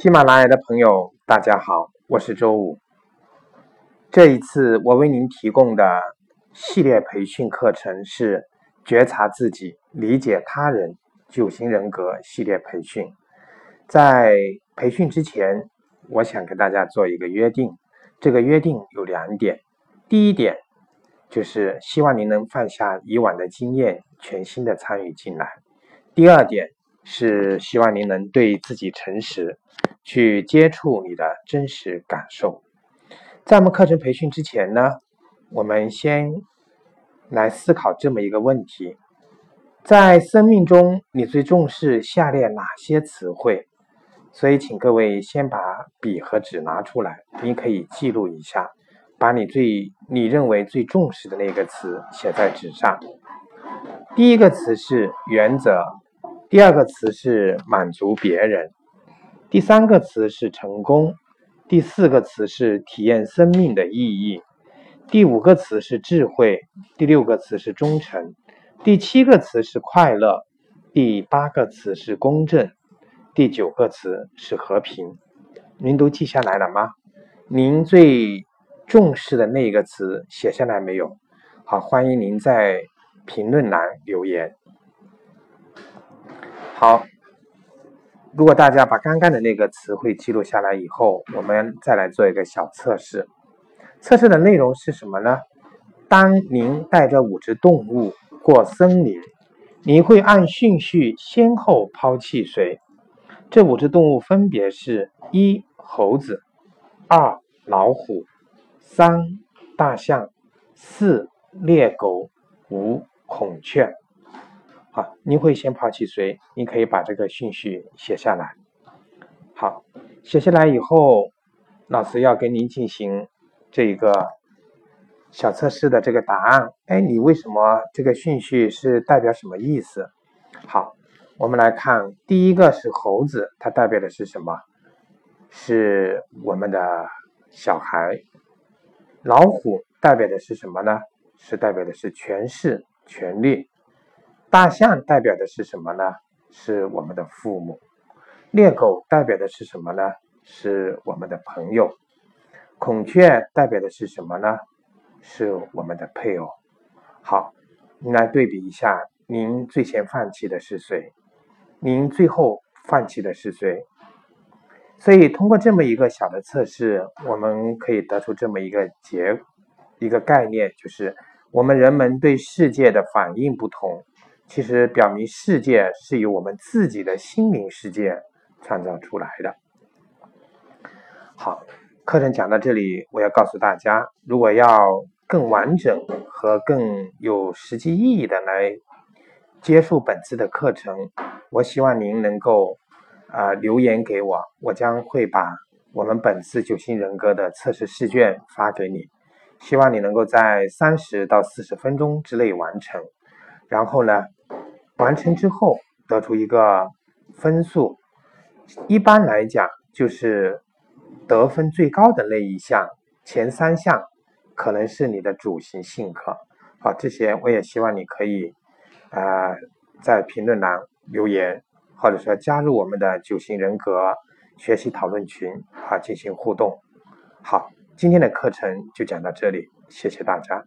喜马拉雅的朋友，大家好，我是周五。这一次我为您提供的系列培训课程是“觉察自己，理解他人”九型人格系列培训。在培训之前，我想跟大家做一个约定，这个约定有两点。第一点就是希望您能放下以往的经验，全新的参与进来。第二点是希望您能对自己诚实，去接触你的真实感受。在我们课程培训之前呢，我们先来思考这么一个问题：在生命中，你最重视下列哪些词汇？所以，请各位先把笔和纸拿出来，您可以记录一下，把你最你认为最重视的那个词写在纸上。第一个词是原则，第二个词是满足别人，第三个词是成功。第四个词是体验生命的意义，第五个词是智慧，第六个词是忠诚，第七个词是快乐，第八个词是公正，第九个词是和平。您都记下来了吗？您最重视的那个词写下来没有？好，欢迎您在评论栏留言。好。如果大家把刚刚的那个词汇记录下来以后，我们再来做一个小测试。测试的内容是什么呢？当您带着五只动物过森林，你会按顺序先后抛弃谁？这五只动物分别是：一、猴子；二、老虎；三、大象；四、猎狗；五、孔雀。好，你会先抛弃谁？你可以把这个顺序写下来。好，写下来以后，老师要跟您进行这一个小测试的这个答案。哎，你为什么这个顺序是代表什么意思？好，我们来看，第一个是猴子，它代表的是什么？是我们的小孩。老虎代表的是什么呢？是代表的是权势、权力。大象代表的是什么呢？是我们的父母。猎狗代表的是什么呢？是我们的朋友。孔雀代表的是什么呢？是我们的配偶。好，您来对比一下，您最先放弃的是谁？您最后放弃的是谁？所以通过这么一个小的测试，我们可以得出这么一个结一个概念，就是我们人们对世界的反应不同。其实表明世界是由我们自己的心灵世界创造出来的。好，课程讲到这里，我要告诉大家，如果要更完整和更有实际意义的来接受本次的课程，我希望您能够啊留言给我，我将会把我们本次九型人格的测试试卷发给你，希望你能够在三十到四十分钟之内完成，然后呢。完成之后得出一个分数，一般来讲就是得分最高的那一项，前三项可能是你的主型性格。好，这些我也希望你可以啊在评论栏留言，或者说加入我们的九型人格学习讨论群啊进行互动。好，今天的课程就讲到这里，谢谢大家。